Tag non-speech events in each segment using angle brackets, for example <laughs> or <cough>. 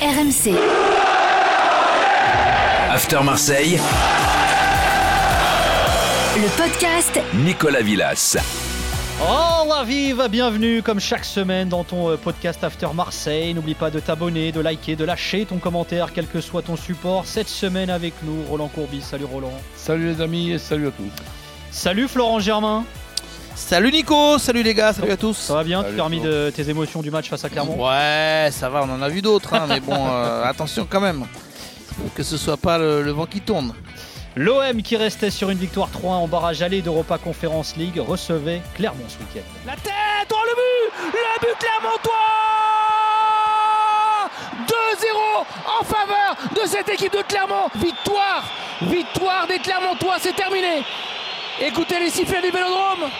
RMC. After Marseille, Le podcast Nicolas Villas. Oh la vive, bienvenue comme chaque semaine dans ton euh, podcast After Marseille. N'oublie pas de t'abonner, de liker, de lâcher ton commentaire, quel que soit ton support. Cette semaine avec nous, Roland Courbis. Salut Roland. Salut les amis et salut à tous. Salut Florent Germain. Salut Nico, salut les gars, salut à tous. Ça va bien Tu t'es remis de tes émotions du match face à Clermont? Ouais, ça va, on en a vu d'autres, hein, mais bon, euh, attention quand même. Que ce soit pas le, le vent qui tourne. L'OM qui restait sur une victoire 3 en barrage aller d'Europa Conference League recevait Clermont ce week-end. La tête, dans le but Le but Clermontois 2-0 en faveur de cette équipe de Clermont. Victoire Victoire des Clermontois, c'est terminé. Écoutez les sifflets du Vélodrome.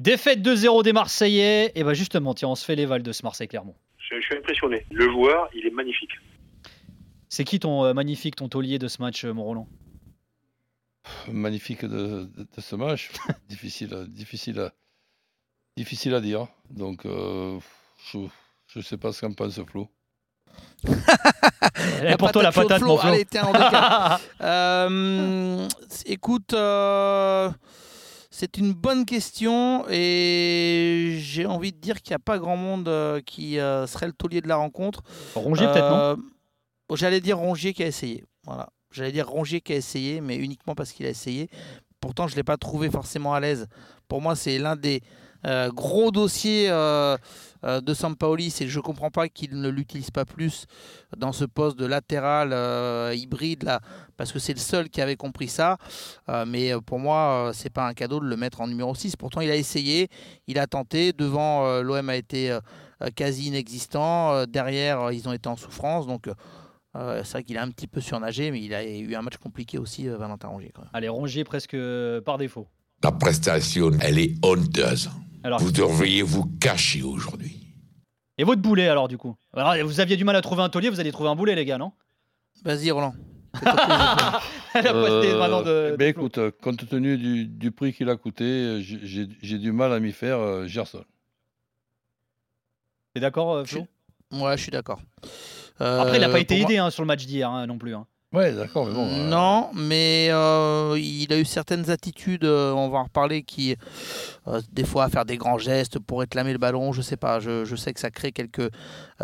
Défaite 2-0 des Marseillais. Et bah justement, tiens, on se fait les vals de ce Marseille-Clermont. Je, je suis impressionné. Le joueur, il est magnifique. C'est qui ton euh, magnifique, ton taulier de ce match, euh, mon Roland? Magnifique de, de- de ce match. <laughs> difficile, à- difficile, à, difficile à dire. Donc, euh, je ne sais pas ce qu'en pense Flo. Eh, Pour toi la patate, Flo. mon Flo. Allez, tiens, on décale. <laughs> Euh, écoute, euh, c'est une bonne question et j'ai envie de dire qu'il n'y a pas grand monde euh, qui euh, serait le taulier de la rencontre. Rongier peut-être, non Euh, J'allais dire Rongier qui a essayé. Voilà. J'allais dire Rongier qui a essayé, mais uniquement parce qu'il a essayé. Pourtant, je ne l'ai pas trouvé forcément à l'aise. Pour moi, c'est l'un des euh, gros dossiers euh, euh, de Sampaoli. C'est je ne comprends pas qu'il ne l'utilise pas plus dans ce poste de latéral euh, hybride, là, parce que c'est le seul qui avait compris ça. Euh, mais euh, pour moi, euh, c'est pas un cadeau de le mettre en numéro 6. Pourtant, il a essayé, il a tenté. Devant, euh, l'OM a été quasi inexistant. Euh, derrière, euh, ils ont été en souffrance. Donc, euh, c'est vrai qu'il a un petit peu surnagé, mais il a eu un match compliqué aussi, euh, Valentin Rongier. Allez, Rongier presque par défaut. La prestation, elle est honteuse. Alors, Vous devriez vous cacher aujourd'hui. et votre boulet alors du coup? Alors, Vous aviez du mal à trouver un taulier, vous allez trouver un boulet les gars, non? Vas-y, Roland. <laughs> La postée maintenant de- Euh, de ben écoute, euh, compte tenu du, du prix qu'il a coûté, euh, j'ai- du mal à m'y faire euh, Gerson. T'es d'accord euh, Flo? Ouais, je suis d'accord. Après, il n'a pas été moi- aidé hein, sur le match d'hier hein, non plus. hein. D'accord, euh, Non, mais euh, il a eu certaines attitudes, euh, on va en reparler, qui, des fois, faire des grands gestes pour réclamer le ballon, je sais pas, je, sais que ça crée quelques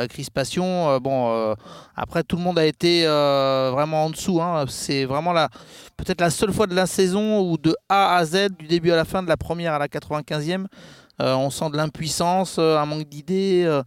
crispations. Bon, après, tout le monde a été vraiment en dessous. hein. C'est vraiment la, peut-être la seule fois de la saison où de A à Z, du début à la fin, de la première à la 95e, euh, on sent de l'impuissance, un manque d'idées,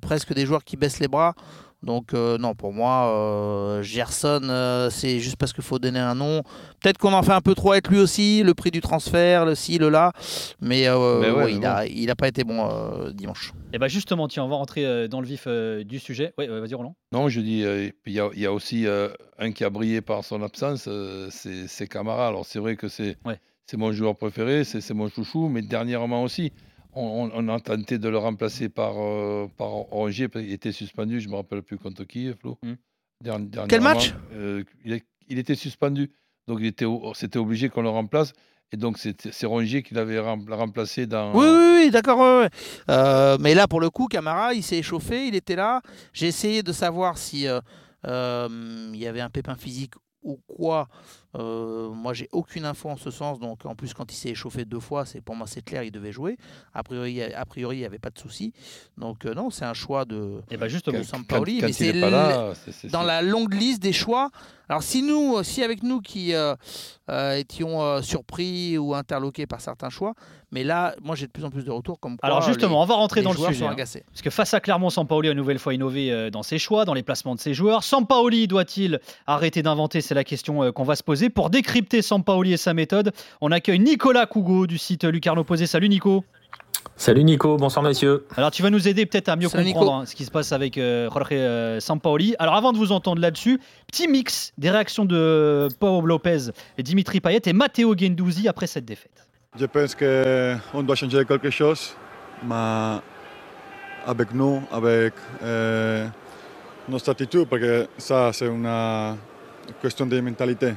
presque des joueurs qui baissent les bras. Donc euh, non, pour moi, euh, Gerson, euh, c'est juste parce qu'il faut donner un nom. Peut-être qu'on en fait un peu trop avec lui aussi, le prix du transfert, le ci, le là. Mais, euh, Mais ouais, ouais, mais il n'a il a pas été bon euh, dimanche. Et bah justement, tiens, on va rentrer dans le vif euh, du sujet. Oui, vas-y Roland. Non, je dis, euh, puis il y, a- il y a aussi euh, un qui a brillé par son absence, euh, c'est Camara. Alors c'est vrai que c'est Ouais. mon joueur préféré, c'est c'est mon chouchou, mais dernièrement aussi, on, a tenté de le remplacer par, euh, par Rongier, parce qu'il était suspendu, je ne me rappelle plus contre qui, Flo. Hmm. Quel match? euh, il, est- il était suspendu, donc était, c'était obligé qu'on le remplace. Et donc c'est Rongier qui l'avait rem- remplacé dans... Oui, oui, oui, d'accord. ouais, ouais. Euh, mais là, pour le coup, Camara, il s'est échauffé, il était là. J'ai essayé de savoir si euh, euh, il y avait un pépin physique ou quoi. Euh, moi, j'ai aucune info en ce sens. Donc, en plus, quand il s'est échauffé deux fois, c'est pour moi c'est clair, il devait jouer. A priori, a- priori, il n'y avait pas de souci. Donc, euh, non, c'est un choix de, Et bah justement. de Quand, Sampaoli. quand mais c'est dans la longue liste des choix. Alors si nous, si avec nous qui euh, euh, étions euh, surpris ou interloqués par certains choix, mais là, moi j'ai de plus en plus de retours comme quoi Alors justement, les, on va rentrer dans le sujet. hein. Parce que face à Clermont, Sampaoli a une nouvelle fois innové euh, dans ses choix, dans les placements de ses joueurs. Sampaoli doit-il arrêter d'inventer? C'est la question euh, qu'on va se poser. Pour décrypter Sampaoli et sa méthode, on accueille Nicolas Cougo du site Lucarno Posé. Salut Nico. Salut Nico, bonsoir messieurs. Alors tu vas nous aider peut-être à mieux Salut, comprendre hein, ce qui se passe avec euh, Jorge euh, Sampaoli. Alors avant de vous entendre là-dessus, petit mix des réactions de Paul Lopez, et Dimitri Payet et Matteo Guendouzi après cette défaite. Je pense qu'on doit changer quelque chose, mais avec nous, avec euh, notre attitude, parce que ça, c'est une question de mentalité.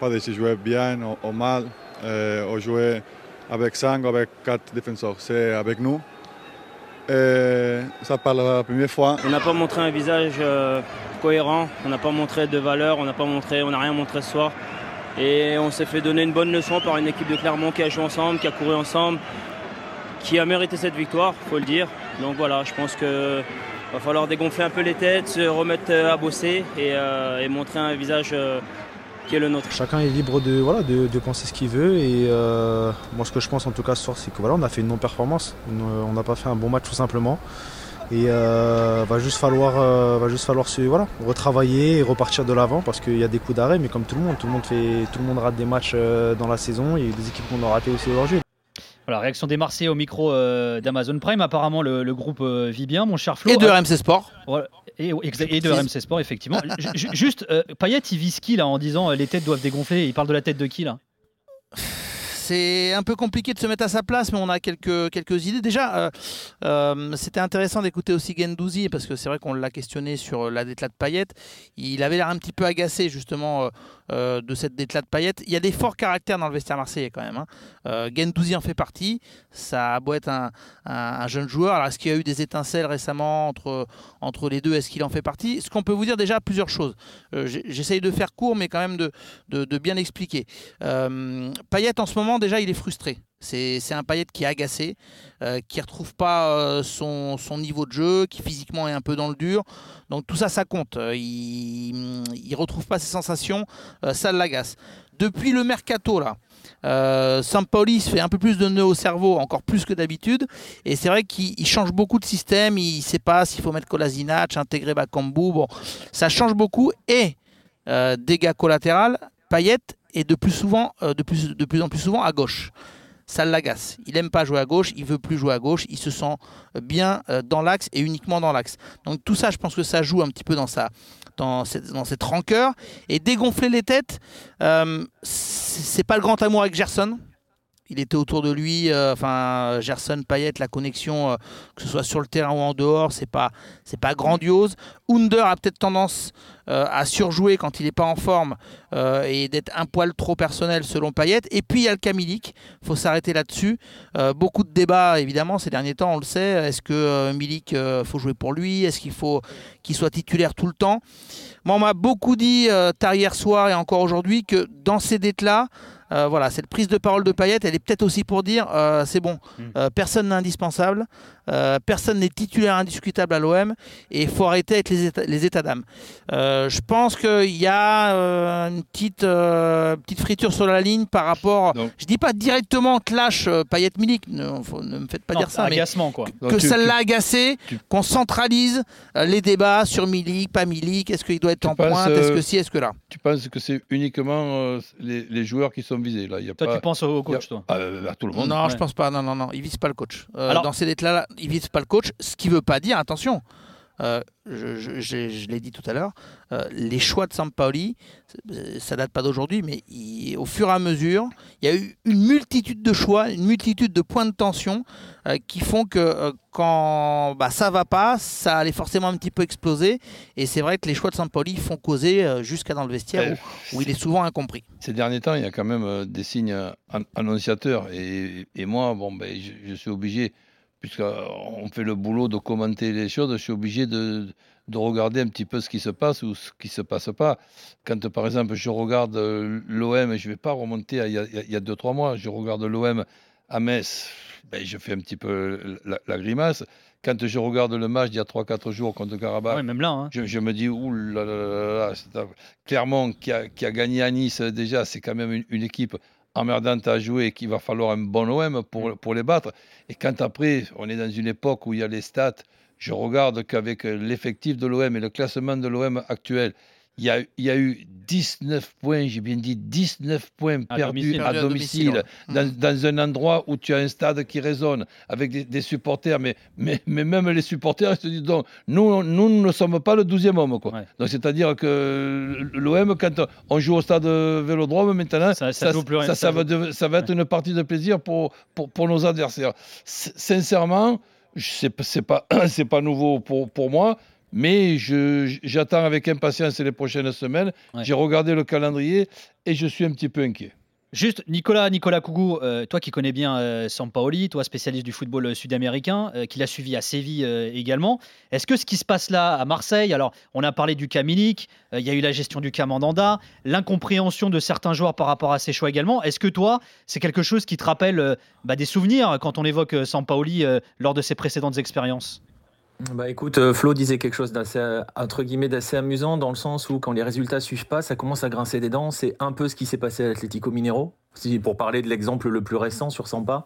Pas de si jouer bien ou, ou mal, euh, ou jouer avec 5 ou avec 4 défenseurs. C'est avec nous. et ça parle la première fois. On n'a pas montré un visage euh, cohérent, on n'a pas montré de valeur, on n'a rien montré ce soir. Et on s'est fait donner une bonne leçon par une équipe de Clermont qui a joué ensemble, qui a couru ensemble, qui a mérité cette victoire, faut le dire. Donc voilà, je pense que va falloir dégonfler un peu les têtes, se remettre euh, à bosser et, euh, et montrer un visage Chacun est libre de, voilà, de, de penser ce qu'il veut et euh, moi ce que je pense en tout cas ce soir c'est que voilà, on a fait une non-performance, on n'a pas fait un bon match tout simplement. Et euh, va juste falloir, euh, va juste falloir se, voilà, retravailler et repartir de l'avant parce qu'il y a des coups d'arrêt mais comme tout le monde, tout le monde, fait, tout le monde rate des matchs euh, dans la saison, il y des équipes qu'on raté aussi aujourd'hui. Voilà, réaction des Marseillais au micro euh, d'Amazon Prime. Apparemment, le, le groupe euh, vit bien, mon cher Flo. Et de Euh, RMC Sport. voilà, et, de RMC Sport, effectivement. <laughs> Ju- ju- Juste, euh, Payet, il vise qui là en disant les têtes doivent dégonfler Il parle de la tête de qui là? C'est un peu compliqué de se mettre à sa place, mais on a quelques, quelques idées. Déjà, euh, euh, c'était intéressant d'écouter aussi Gendouzi, parce que c'est vrai qu'on l'a questionné sur la déclat de Payet. Il avait l'air un petit peu agacé, justement, euh, de cette déclat de. Il y a des forts caractères dans le vestiaire marseillais, quand même. hein. Euh, Gendouzi en fait partie. Ça a un, un- un jeune joueur. Alors, est-ce qu'il y a eu des étincelles récemment entre, les deux? Est-ce qu'il en fait partie? Ce qu'on peut vous dire déjà, plusieurs choses. Euh, J'essaye de faire court, mais quand même de, de, bien expliquer. Payet, en ce moment, déjà, il est frustré. C'est un Payet qui est agacé, euh, qui ne retrouve pas euh, son, niveau de jeu, qui physiquement est un peu dans le dur. Donc tout ça, ça compte. Euh, Il ne retrouve pas ses sensations, ça l'agace. Depuis le mercato, là, euh, se fait un peu plus de nœuds au cerveau, encore plus que d'habitude. Et c'est vrai qu'il il change beaucoup de système. Il ne sait pas s'il faut mettre Kolasinac, intégrer Bakambu. Bon, ça change beaucoup. Et dégâts collatéraux, Payet est de plus, souvent, de plus en plus souvent à gauche. Ça l'agace. Il n'aime pas jouer à gauche, il veut plus jouer à gauche, il se sent bien euh, dans l'axe et uniquement dans l'axe. Donc tout ça, je pense que ça joue un petit peu dans, sa, dans, cette, dans rancœur. Et dégonfler les têtes, euh, c'est pas le grand amour avec Gerson. Il était autour de lui, euh, enfin Gerson, Payet, la connexion, euh, que ce soit sur le terrain ou en dehors, c'est pas, pas grandiose. Under a peut-être tendance euh, à surjouer quand il n'est pas en forme et d'être un poil trop personnel selon Payet. Et puis il y a le Kamilik, faut s'arrêter là-dessus. Beaucoup de débats évidemment ces derniers temps, on le sait. Est-ce que Milik faut jouer pour lui? Est-ce qu'il faut qu'il soit titulaire tout le temps? Moi, on m'a beaucoup dit tard hier soir et encore aujourd'hui que dans ces dettes-là, euh, voilà, cette prise de parole de Payet, elle est peut-être aussi pour dire euh, c'est bon, euh, personne n'est indispensable, euh, personne n'est titulaire indiscutable à l'OM et il faut arrêter avec les états, les états d'âme. Je pense qu'il y a une petite, petite friture sur la ligne par rapport. je dis pas directement clash euh, Payet Milik, ne, faut- ne me faites pas Non, dire ça, mais agacement, quoi. que Donc, tu- ça l'a agacé, qu'on centralise les débats sur Milik, pas Milik, est-ce qu'il doit être en penses, pointe, est-ce que si, est-ce que là? Tu penses que c'est uniquement les, les joueurs qui sont visés là il y a Toi, pas- tu penses au a- coach, toi euh, À tout le monde. Non, je pense pas. Non, non, non. Il vise pas le coach. Euh, Alors- dans ces lettres-là, il vise pas le coach. Ce qui veut pas dire, attention, je, je- je- je l'ai dit tout à l'heure, euh, les choix de Sampaoli, euh, ça date pas d'aujourd'hui, mais il- au fur et à mesure, il y a eu une multitude de choix, une multitude de points de tension euh, qui font que euh, quand bah, ça va pas, ça allait forcément un petit peu exploser. Et c'est vrai que les choix de Sampaoli font causer euh, jusqu'à dans le vestiaire Euh, où, où il est souvent incompris. Ces derniers temps, il y a quand même euh, des signes euh, an- annonciateurs. Et, et moi, bon, ben, je, je suis obligé, puisqu'on fait le boulot de commenter les choses, je suis obligé de, de regarder un petit peu ce qui se passe ou ce qui ne se passe pas. Quand, par exemple, je regarde euh, l'OM, je ne vais pas remonter à il y a- il y a 2-3 mois, je regarde l'OM à Metz, ben, je fais un petit peu la, la grimace. Quand je regarde le match d'il y a 3-4 jours contre Karabakh, Ouais, même là. hein. je, je me dis, ouh là là là Clermont qui a, qui a gagné à Nice euh, déjà, c'est quand même une, une équipe emmerdante à jouer et qu'il va falloir un bon OM pour, pour les battre. Et quand après, on est dans une époque où il y a les stats, je regarde qu'avec l'effectif de l'OM et le classement de l'OM actuel, il y, a, il y a eu 19 points, j'ai bien dit 19 points À perdus domicile. à domicile, domicile, dans, dans un endroit où tu as un stade qui résonne avec des, des supporters, mais, mais, mais même les supporters ils se disent donc, nous, nous ne sommes pas le 12e homme. Quoi. Donc c'est-à-dire que l'OM, quand on joue au stade Vélodrome maintenant, ça, ça joue plus rien, ça, ça ça va, joue- de- ça va être une partie de plaisir pour, pour, pour nos adversaires. S- Sincèrement, c'est pas, <clears throat> pas nouveau pour, pour moi. Mais j'attends avec impatience les prochaines semaines. J'ai regardé le calendrier et je suis un petit peu inquiet. Juste, Nicolas, Nicolas Kougou, euh, toi qui connais bien euh, Sampaoli, toi spécialiste du football euh, sud-américain, qui l'a suivi à Séville également, est-ce que ce qui se passe là à Marseille, alors on a parlé du cas Milik, il y a eu la gestion du cas Mandanda, l'incompréhension de certains joueurs par rapport à ses choix également, est-ce que toi, c'est quelque chose qui te rappelle bah, des souvenirs quand on évoque Sampaoli lors de ses précédentes expériences? Bah écoute, euh, Flo disait quelque chose d'assez entre guillemets d'assez amusant dans le sens où quand les résultats suivent pas, ça commence à grincer des dents. C'est un peu ce qui s'est passé à l'Atlético Minero. Pour parler de l'exemple le plus récent sur Sampa,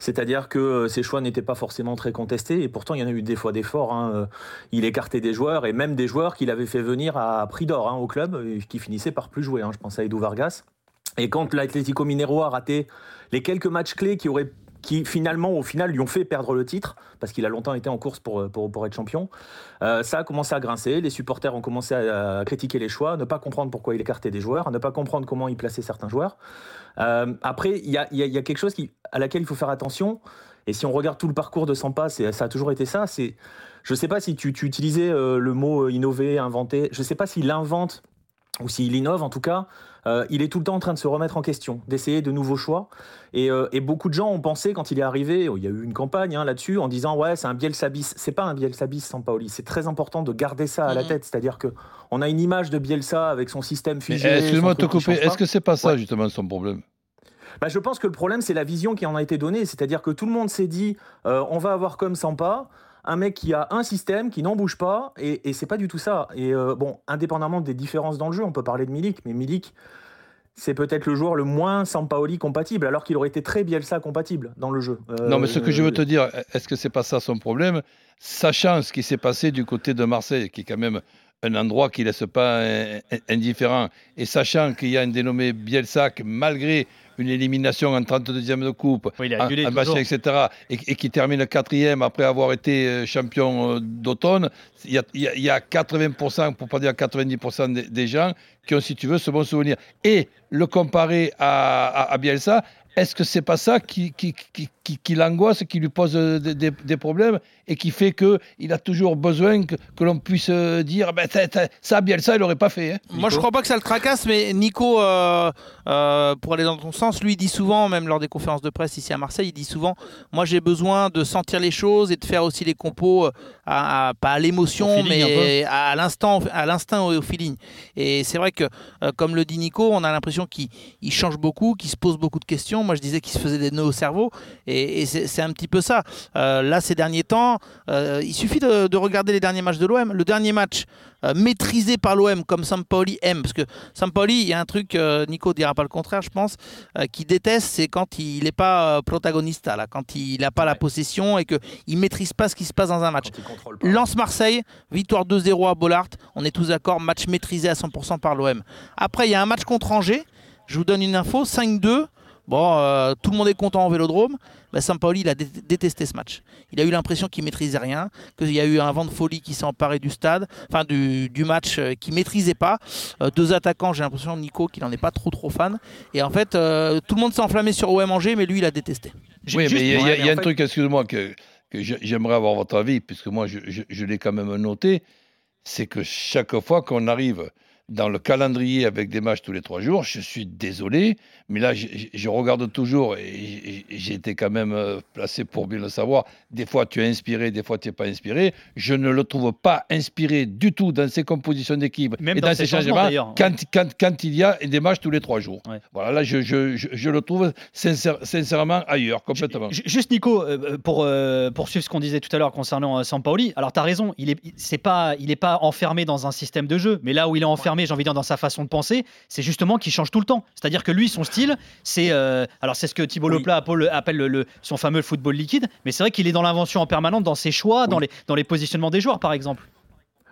c'est-à-dire que ses euh, choix n'étaient pas forcément très contestés et pourtant il y en a eu des fois d'efforts. Hein. Euh, il écartait des joueurs et même des joueurs qu'il avait fait venir à prix d'or hein, au club qui finissaient par plus jouer. Hein. Je pense à Edu Vargas. Et quand l'Atlético Minero a raté les quelques matchs clés qui auraient qui finalement, au final, lui ont fait perdre le titre, parce qu'il a longtemps été en course pour, pour, pour être champion. Euh, ça a commencé à grincer, les supporters ont commencé à, critiquer les choix, ne pas comprendre pourquoi il écartait des joueurs, ne pas comprendre comment il plaçait certains joueurs. Euh, après, il y a, y a, quelque chose qui, à laquelle il faut faire attention, et si on regarde tout le parcours de Sampa, ça a toujours été ça, c'est... Je ne sais pas si tu, tu utilisais euh, le mot innover, inventer, je ne sais pas s'il invente ou s'il innove en tout cas, euh, il est tout le temps en train de se remettre en question, d'essayer de nouveaux choix. Et, euh, beaucoup de gens ont pensé quand il est arrivé, il y a eu une campagne hein, là-dessus, en disant ouais c'est un Bielsa bis. C'est pas un Bielsa bis, Sampaoli. C'est très important de garder ça à la tête, c'est-à-dire que on a une image de Bielsa avec son système figé. Eh, excuse-moi de te couper. Est-ce que c'est pas ça justement son problème? Bah, je pense que le problème, c'est la vision qui en a été donnée. C'est-à-dire que tout le monde s'est dit, euh, on va avoir comme Sampa, un mec qui a un système, qui n'en bouge pas, et, c'est pas du tout ça. Et euh, bon, indépendamment des différences dans le jeu, on peut parler de Milik, mais Milik, c'est peut-être le joueur le moins Sampaoli compatible, alors qu'il aurait été très Bielsa compatible dans le jeu. Euh, non, mais ce que je veux te dire, est-ce que c'est pas ça son problème? Sachant ce qui s'est passé du côté de Marseille, qui est quand même un endroit qui laisse pas indifférent, et sachant qu'il y a un dénommé Bielsa, malgré une élimination en 32e de coupe, oui, un, etc., et, qui termine quatrième après avoir été euh, champion euh, d'automne, il y, a, 80%, pour pas dire 90% des, gens qui ont, si tu veux, ce bon souvenir. Et le comparer à, à Bielsa, est-ce que c'est pas ça qui, qui, qui, qui, l'angoisse, qui lui pose euh, des, problèmes et qui fait qu'il a toujours besoin que, que l'on puisse euh, dire ben, ça, bien ça, il n'aurait pas fait. Hein. Moi, je crois pas que ça le tracasse, mais Nico, euh, pour aller dans ton sens, lui, il dit souvent, même lors des conférences de presse ici à Marseille, il dit souvent Moi, j'ai besoin de sentir les choses et de faire aussi les compos, à, pas à l'émotion, mais à l'instant, à l'instinct et au feeling. Et c'est vrai que, comme le dit Nico, on a l'impression qu'il change beaucoup, qu'il se pose beaucoup de questions. Moi, je disais qu'il se faisait des nœuds au cerveau. Et, c'est un petit peu ça. Euh, là, ces derniers temps, euh, il suffit de, regarder les derniers matchs de l'OM. Le dernier match euh, maîtrisé par l'OM, comme Sampaoli aime. Parce que Sampaoli, il y a un truc, Nico ne dira pas le contraire, je pense, qui déteste, c'est quand il n'est pas protagoniste, là, quand il n'a pas la possession et qu'il ne maîtrise pas ce qui se passe dans un match. Lance Marseille, victoire 2-0 à Bollard. On est tous d'accord, match maîtrisé à 100% par l'OM. Après, il y a un match contre Angers. Je vous donne une info, 5-2. Bon, euh, tout le monde est content en vélodrome. Bah, Sampaoli, il a détesté ce match. Il a eu l'impression qu'il maîtrisait rien, qu'il y a eu un vent de folie qui s'est emparé du stade, enfin du, match euh, qu'il maîtrisait pas. Euh, deux attaquants, j'ai l'impression, Nico, qu'il n'en est pas trop trop fan. Et en fait, tout le monde s'est enflammé sur OM Angers, mais lui, il a détesté. Oui, mais il y a, un truc, excuse-moi, que, j'aimerais avoir votre avis, puisque moi, je l'ai quand même noté, c'est que chaque fois qu'on arrive dans le calendrier avec des matchs tous les trois jours. Je suis désolé, mais là, je, regarde toujours et j'ai été quand même euh, placé pour bien le savoir. Des fois, tu es inspiré, des fois, tu n'es pas inspiré. Je ne le trouve pas inspiré du tout dans ses compositions d'équipe et dans, ses changements quand, quand, quand, il y a des matchs tous les trois jours. Voilà, là, je, je, je, le trouve sincèrement ailleurs, complètement. Juste, Nico, euh, pour euh, poursuivre ce qu'on disait tout à l'heure concernant Sampaoli, alors tu as raison, il n'est pas, il est pas enfermé dans un système de jeu, mais là où il est enfermé, j'ai envie de dire, dans sa façon de penser, c'est justement qu'il change tout le temps. C'est-à-dire que lui, son style, c'est. Euh, alors, c'est ce que Thibault Leplat appelle, le, son fameux football liquide, mais c'est vrai qu'il est dans l'invention en permanente, dans ses choix, dans, les, dans les positionnements des joueurs, par exemple.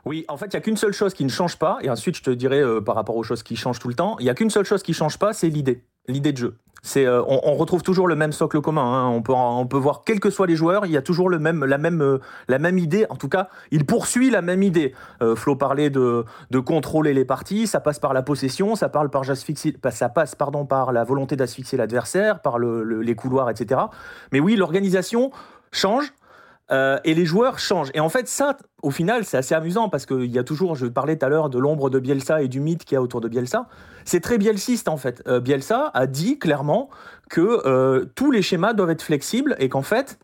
Oui, en fait, il n'y a qu'une seule chose qui ne change pas, et ensuite je te dirai euh, par rapport aux choses qui changent tout le temps, il n'y a qu'une seule chose qui ne change pas, c'est l'idée, l'idée de jeu. Euh, on, retrouve toujours le même socle commun. Hein. On, peut, voir, quels que soient les joueurs, il y a toujours euh, la même idée. En tout cas, il poursuit la même idée. Euh, Flo parlait de, de, contrôler les parties. Ça passe par la possession, ça, parle par ça passe par la volonté d'asphyxier l'adversaire, par les couloirs, etc. Mais oui, l'organisation change. Euh, et les joueurs changent. Et en fait, ça, au final, c'est assez amusant parce qu'il y a toujours, je parlais tout à l'heure de l'ombre de Bielsa et du mythe qu'il y a autour de Bielsa. C'est très bielsiste en fait. Euh, Bielsa a dit clairement que euh, tous les schémas doivent être flexibles et qu'en fait,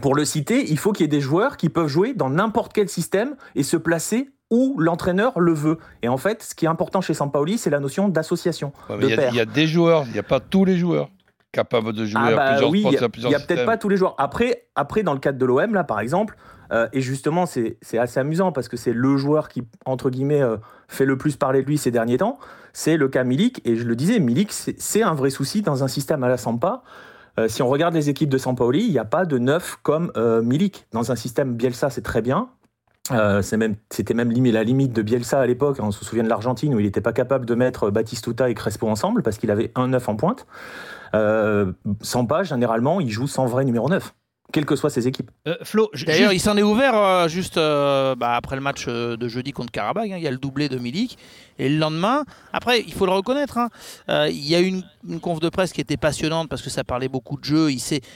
pour le citer, il faut qu'il y ait des joueurs qui peuvent jouer dans n'importe quel système et se placer où l'entraîneur le veut. Et en fait, ce qui est important chez Sampaoli, c'est la notion d'association. Il y, y, a des joueurs, il n'y a pas tous les joueurs capables de jouer ah bah à plusieurs oui, Il n'y a, peut-être pas tous les joueurs. Après, après dans le cadre de l'OM, là, par exemple, euh, et justement, c'est assez amusant parce que c'est le joueur qui, entre guillemets, euh, fait le plus parler de lui ces derniers temps. C'est le cas Milik. Et je le disais, Milik, c'est un vrai souci dans un système à la Sampa. Euh, si on regarde les équipes de Sampaoli, il n'y a pas de neuf comme Milik. Dans un système Bielsa, c'est très bien. C'était même, même la limite de Bielsa à l'époque. On se souvient de l'Argentine où il n'était pas capable de mettre Batistuta et Crespo ensemble parce qu'il avait un neuf en pointe. Euh, Sampa, généralement, il joue sans vrai numéro 9 quelles que soient ses équipes. Euh, Flo, D'ailleurs, il s'en est ouvert euh, juste euh, bah, après le match de jeudi contre Karabakh. Hein, il y a le doublé de Milik. Et le lendemain, après, il faut le reconnaître, hein, il y a eu une, une, conf de presse qui était passionnante parce que ça parlait beaucoup de jeu.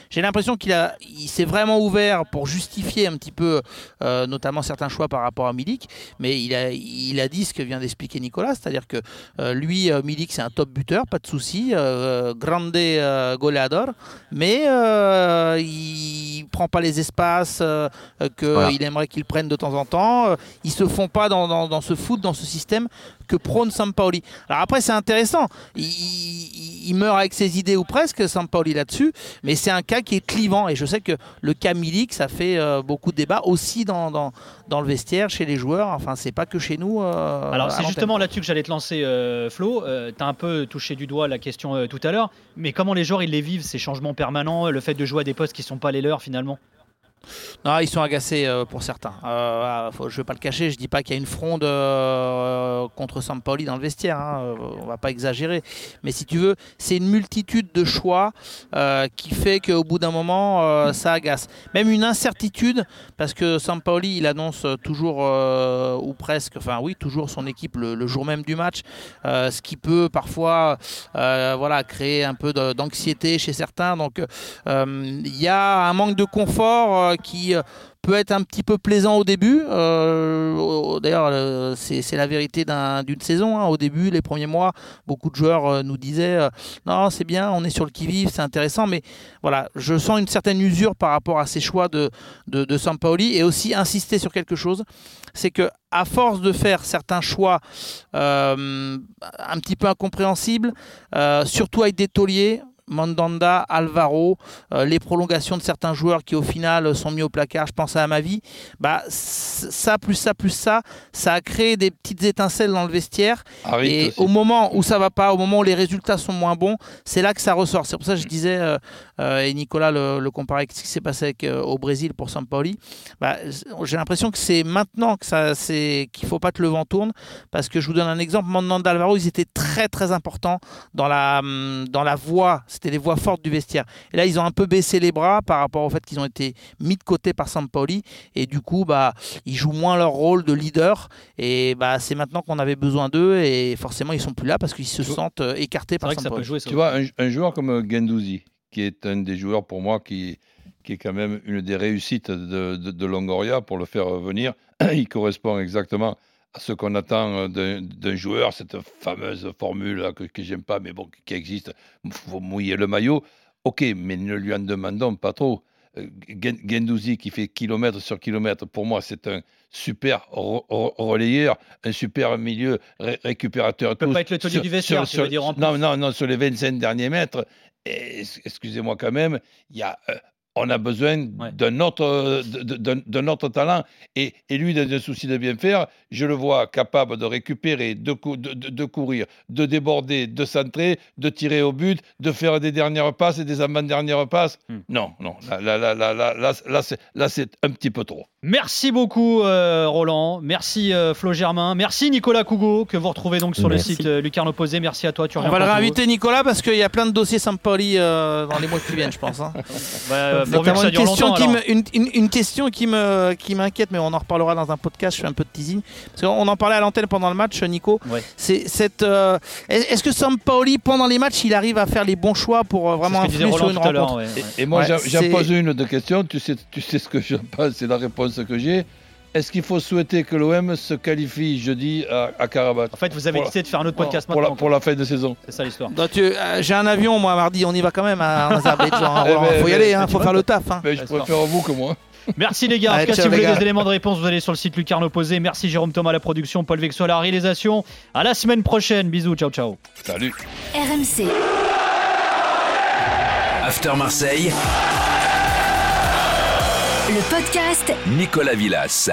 J'ai l'impression qu'il il s'est vraiment ouvert pour justifier un petit peu, notamment certains choix par rapport à Milik. Mais il a, il a dit ce que vient d'expliquer Nicolas, c'est-à-dire que lui, Milik, c'est un top buteur, pas de souci, grande goleador, mais il prend pas les espaces euh, euh, qu'il aimerait qu'il prenne de temps en temps. Euh, ils se font pas dans, ce foot, dans ce système que prône Sampaoli. Alors après, c'est intéressant. Il, meurt avec ses idées ou presque, Sampaoli là-dessus, mais c'est un cas qui est clivant. Et je sais que le cas Milik, ça fait beaucoup de débats aussi dans, dans, le vestiaire, chez les joueurs. Enfin, c'est pas que chez nous. Alors, c'est justement là-dessus que j'allais te lancer, Flo. tu as un peu touché du doigt la question tout à l'heure, mais comment les joueurs ils les vivent, ces changements permanents, le fait de jouer à des postes qui sont pas les leurs finalement? Non, ils sont agacés euh, pour certains. Euh, je ne vais pas le cacher, je dis pas qu'il y a une fronde euh, contre Sampoli dans le vestiaire, hein, on va pas exagérer. Mais si tu veux, c'est une multitude de choix qui fait qu'au bout d'un moment, ça agace. Même une incertitude, parce que Sampoli, il annonce toujours, ou presque, enfin oui, toujours son équipe le, jour même du match, ce qui peut parfois voilà, créer un peu d'anxiété chez certains. Donc il y a un manque de confort qui euh, peut être un petit peu plaisant au début. Euh, d'ailleurs, euh, c'est la vérité d'une saison. Hein. Au début, les premiers mois, beaucoup de joueurs nous disaient Non, c'est bien, on est sur le qui-vive, c'est intéressant. Mais voilà, je sens une certaine usure par rapport à ces choix de, de, et aussi insister sur quelque chose c'est que à force de faire certains choix un petit peu incompréhensibles, surtout avec des tauliers, Mandanda, Alvaro, euh, les prolongations de certains joueurs qui au final sont mis au placard, je pense à ma vie, bah, ça plus ça plus ça, ça a créé des petites étincelles dans le vestiaire. et au moment où ça va pas, au moment où les résultats sont moins bons, c'est là que ça ressort. C'est pour ça que je disais, euh, euh, et Nicolas le, le comparait avec ce qui s'est passé au Brésil pour Sampaoli, bah, j'ai l'impression que c'est maintenant que ça, c'est qu'il faut pas que le vent tourne, parce que je vous donne un exemple, Mandanda, Alvaro, ils étaient très très importants dans la, dans la voie c'était les voix fortes du vestiaire. Et là, ils ont un peu baissé les bras par rapport au fait qu'ils ont été mis de côté par Sampoli. Et du coup, bah, ils jouent moins leur rôle de leader. Et bah, c'est maintenant qu'on avait besoin d'eux. Et forcément, ils sont plus là parce qu'ils se sentent euh, écartés par Sampoli. tu vois, un, joueur comme Gendouzi, qui est un des joueurs pour moi qui, qui est quand même une des réussites de, de Longoria pour le faire venir, <clears throat> il correspond exactement à ce qu'on attend euh, d'un joueur, cette fameuse formule là, que, que j'aime pas, mais bon, qui existe, il faut mouiller le maillot. Ok, mais ne lui en demandons pas trop. Euh, Gendouzi qui fait kilomètre sur kilomètre, pour moi, c'est un super relayeur, un super milieu récupérateur. Il ne peut pas être le taulier du vestiaire, sur, dire en Non, non, non, sur les 25 derniers mètres, excusez-moi quand même, il y a euh, on a besoin d'un autre, d'un autre talent. Et, et, lui, dans un souci de bien faire, je le vois capable de récupérer, de, de, courir, de déborder, de centrer, de tirer au but, de faire des dernières passes et des avant-dernières passes. Hmm. Non, non, là, là, là, là, là, c'est un petit peu trop. Merci beaucoup, euh, Roland. Merci, euh, Flo Germain. Merci, Nicolas Cougo, que vous retrouvez donc sur le site euh, Lucarne Opposé. Merci à toi. Tu On va le réinviter, Nicolas, parce qu'il y a plein de dossiers Sampoli dans les mois qui viennent, je pense. Hein. <laughs> Bah, euh, que ça une dure question, qui me, une, une- une question qui me qui m'inquiète, mais on en reparlera dans un podcast. Je fais un peu de teasing parce qu'on en parlait à l'antenne pendant le match, Nico. Ouais. C'est cette. euh, est- Est-ce que Sampaoli pendant les matchs, il arrive à faire les bons choix pour euh, vraiment influer sur une rencontre ouais, ouais. Et moi, j'en- c'est- pose une de question. Tu sais, tu sais ce que je <laughs> pense, c'est la réponse que j'ai. Est-ce qu'il faut souhaiter que l'OM se qualifie jeudi à, à Karabat En fait, vous avez la- décidé de faire un autre podcast pour la, maintenant. pour la fin de saison C'est ça l'histoire. Donc, tu- euh, J'ai un avion, moi, mardi. On y va quand même à, en Azerbaïdjan. <laughs> hein, Eh ben, faut y ben, aller, ben, hein, faut faire le taf. hein. Mais je préfère vous que moi. Merci les gars. En tout cas, si vous voulez des éléments de réponse, vous allez sur le site Lucarno Posé. Merci Jérôme Thomas à la production, Paul Vexo à la réalisation. À la semaine prochaine. Bisous, ciao ciao. Salut. RMC. After Marseille, Le podcast Nicolas Villas.